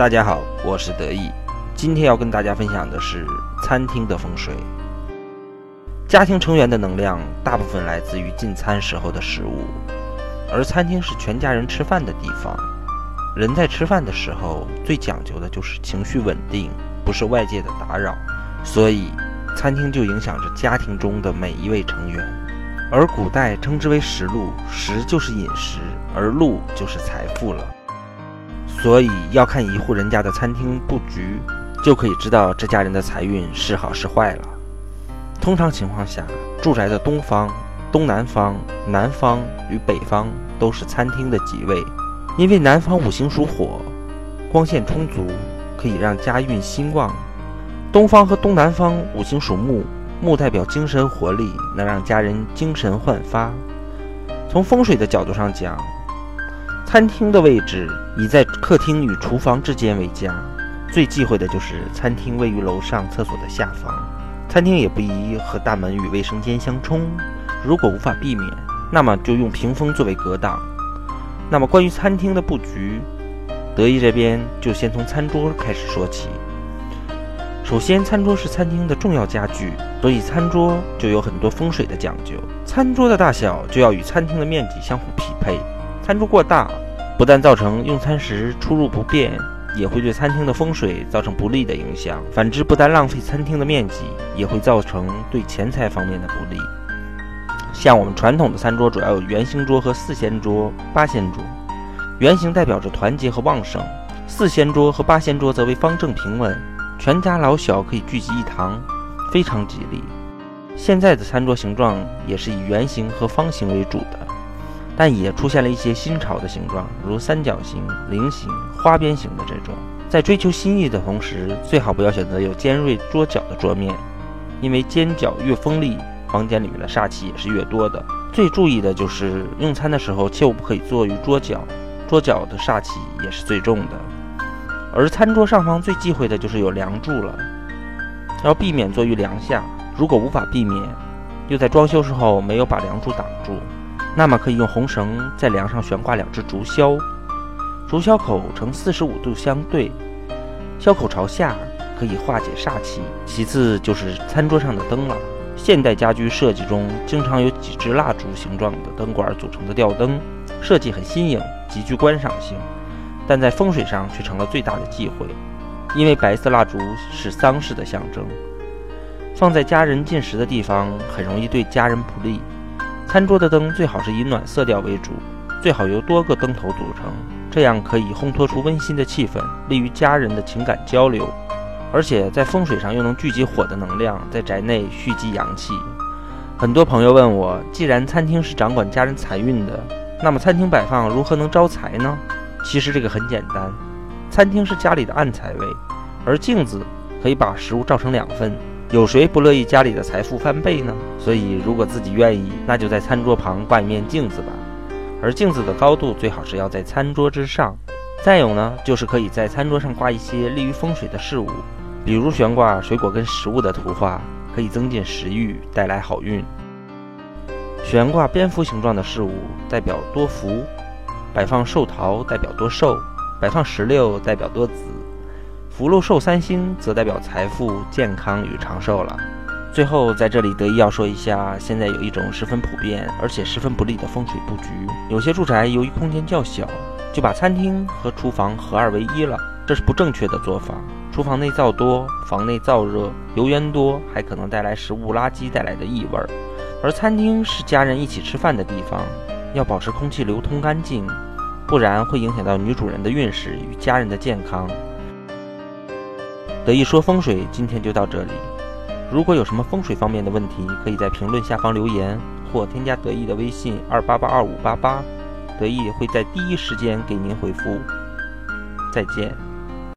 大家好，我是得意，今天要跟大家分享的是餐厅的风水。家庭成员的能量大部分来自于进餐时候的食物，而餐厅是全家人吃饭的地方。人在吃饭的时候最讲究的就是情绪稳定，不受外界的打扰，所以餐厅就影响着家庭中的每一位成员。而古代称之为食禄，食就是饮食，而禄就是财富了。所以要看一户人家的餐厅布局，就可以知道这家人的财运是好是坏了。通常情况下，住宅的东方、东南方、南方与北方都是餐厅的吉位，因为南方五行属火，光线充足，可以让家运兴旺；东方和东南方五行属木，木代表精神活力，能让家人精神焕发。从风水的角度上讲，餐厅的位置以在客厅与厨房之间为佳，最忌讳的就是餐厅位于楼上厕所的下方。餐厅也不宜和大门与卫生间相冲。如果无法避免，那么就用屏风作为隔挡。那么关于餐厅的布局，德意这边就先从餐桌开始说起。首先，餐桌是餐厅的重要家具，所以餐桌就有很多风水的讲究。餐桌的大小就要与餐厅的面积相互匹配。餐桌过大，不但造成用餐时出入不便，也会对餐厅的风水造成不利的影响。反之，不但浪费餐厅的面积，也会造成对钱财方面的不利。像我们传统的餐桌，主要有圆形桌和四仙桌、八仙桌。圆形代表着团结和旺盛，四仙桌和八仙桌则为方正平稳，全家老小可以聚集一堂，非常吉利。现在的餐桌形状也是以圆形和方形为主的。但也出现了一些新潮的形状，如三角形、菱形、花边形的这种。在追求新意的同时，最好不要选择有尖锐桌角的桌面，因为尖角越锋利，房间里面的煞气也是越多的。最注意的就是用餐的时候，切勿不可以坐于桌角，桌角的煞气也是最重的。而餐桌上方最忌讳的就是有梁柱了，要避免坐于梁下。如果无法避免，又在装修时候没有把梁柱挡住。那么可以用红绳在梁上悬挂两只竹箫，竹箫口呈四十五度相对，箫口朝下，可以化解煞气。其次就是餐桌上的灯了。现代家居设计中经常有几只蜡烛形状的灯管组成的吊灯，设计很新颖，极具观赏性，但在风水上却成了最大的忌讳，因为白色蜡烛是丧事的象征，放在家人进食的地方，很容易对家人不利。餐桌的灯最好是以暖色调为主，最好由多个灯头组成，这样可以烘托出温馨的气氛，利于家人的情感交流，而且在风水上又能聚集火的能量，在宅内蓄积阳气。很多朋友问我，既然餐厅是掌管家人财运的，那么餐厅摆放如何能招财呢？其实这个很简单，餐厅是家里的暗财位，而镜子可以把食物照成两份。有谁不乐意家里的财富翻倍呢？所以，如果自己愿意，那就在餐桌旁挂一面镜子吧。而镜子的高度最好是要在餐桌之上。再有呢，就是可以在餐桌上挂一些利于风水的事物，比如悬挂水果跟食物的图画，可以增进食欲，带来好运。悬挂蝙蝠形状的事物代表多福，摆放寿桃代表多寿，摆放石榴代表多子。福禄寿三星则代表财富、健康与长寿了。最后，在这里得意要说一下，现在有一种十分普遍而且十分不利的风水布局。有些住宅由于空间较小，就把餐厅和厨房合二为一了，这是不正确的做法。厨房内燥多，房内燥热，油烟多，还可能带来食物垃圾带来的异味儿。而餐厅是家人一起吃饭的地方，要保持空气流通干净，不然会影响到女主人的运势与家人的健康。得意说风水，今天就到这里。如果有什么风水方面的问题，可以在评论下方留言，或添加得意的微信二八八二五八八，得意会在第一时间给您回复。再见。